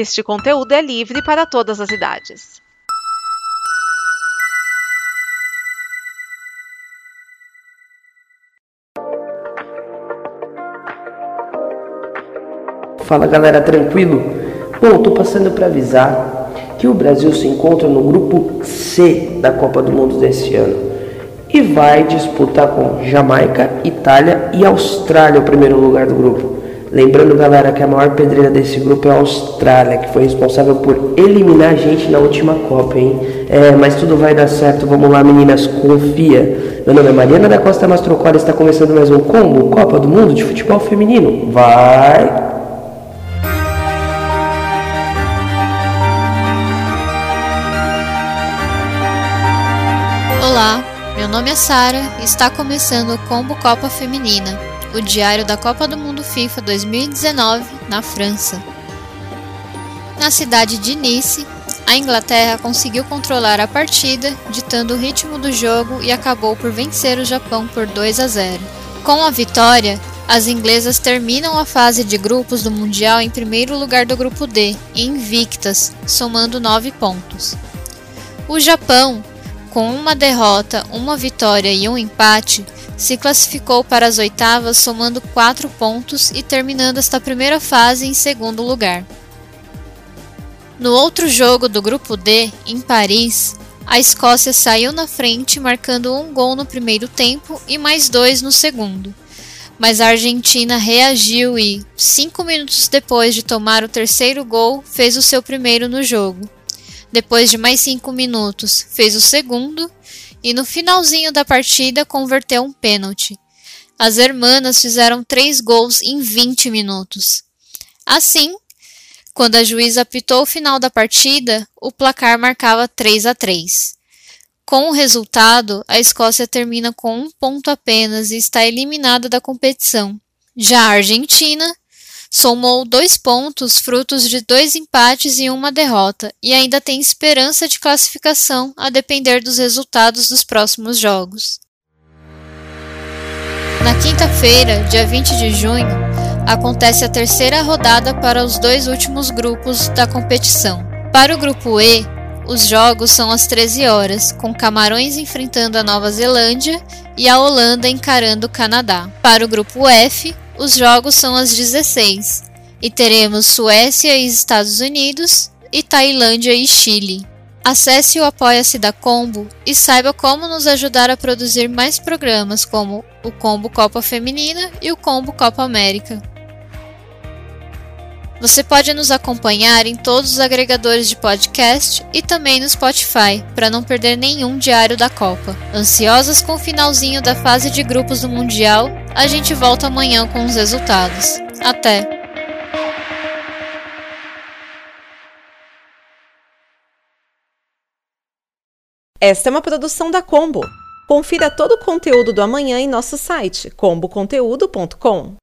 Este conteúdo é livre para todas as idades. Fala galera, tranquilo? Bom, tô passando para avisar que o Brasil se encontra no grupo C da Copa do Mundo desse ano e vai disputar com Jamaica, Itália e Austrália o primeiro lugar do grupo. Lembrando, galera, que a maior pedreira desse grupo é a Austrália, que foi responsável por eliminar a gente na última Copa, hein? É, mas tudo vai dar certo. Vamos lá, meninas, confia. Meu nome é Mariana da Costa Mastrocola está começando mais um combo Copa do Mundo de Futebol Feminino. Vai! Olá, meu nome é Sara e está começando o Combo Copa Feminina, o diário da Copa do Mundo FIFA 2019 na França. Na cidade de Nice, a Inglaterra conseguiu controlar a partida, ditando o ritmo do jogo e acabou por vencer o Japão por 2 a 0. Com a vitória, as inglesas terminam a fase de grupos do Mundial em primeiro lugar do grupo D, invictas, somando 9 pontos. O Japão, com uma derrota, uma vitória e um empate, se classificou para as oitavas somando 4 pontos e terminando esta primeira fase em segundo lugar. No outro jogo do grupo D, em Paris, a Escócia saiu na frente, marcando um gol no primeiro tempo e mais dois no segundo. Mas a Argentina reagiu e, cinco minutos depois de tomar o terceiro gol, fez o seu primeiro no jogo. Depois de mais cinco minutos, fez o segundo e no finalzinho da partida converteu um pênalti. As hermanas fizeram três gols em 20 minutos. Assim, quando a juíza apitou o final da partida, o placar marcava 3 a 3. Com o resultado, a Escócia termina com um ponto apenas e está eliminada da competição. Já a Argentina somou dois pontos frutos de dois empates e uma derrota, e ainda tem esperança de classificação a depender dos resultados dos próximos jogos. Na quinta-feira, dia 20 de junho, acontece a terceira rodada para os dois últimos grupos da competição. Para o grupo E, os jogos são às 13 horas, com Camarões enfrentando a Nova Zelândia e a Holanda encarando o Canadá. Para o grupo F, os jogos são às 16 e teremos Suécia e Estados Unidos e Tailândia e Chile. Acesse o Apoia-se da Combo e saiba como nos ajudar a produzir mais programas como o Combo Copa Feminina e o Combo Copa América. Você pode nos acompanhar em todos os agregadores de podcast e também no Spotify, para não perder nenhum diário da Copa. Ansiosas com o finalzinho da fase de grupos do Mundial, a gente volta amanhã com os resultados. Até! Esta é uma produção da Combo. Confira todo o conteúdo do amanhã em nosso site comboconteúdo.com.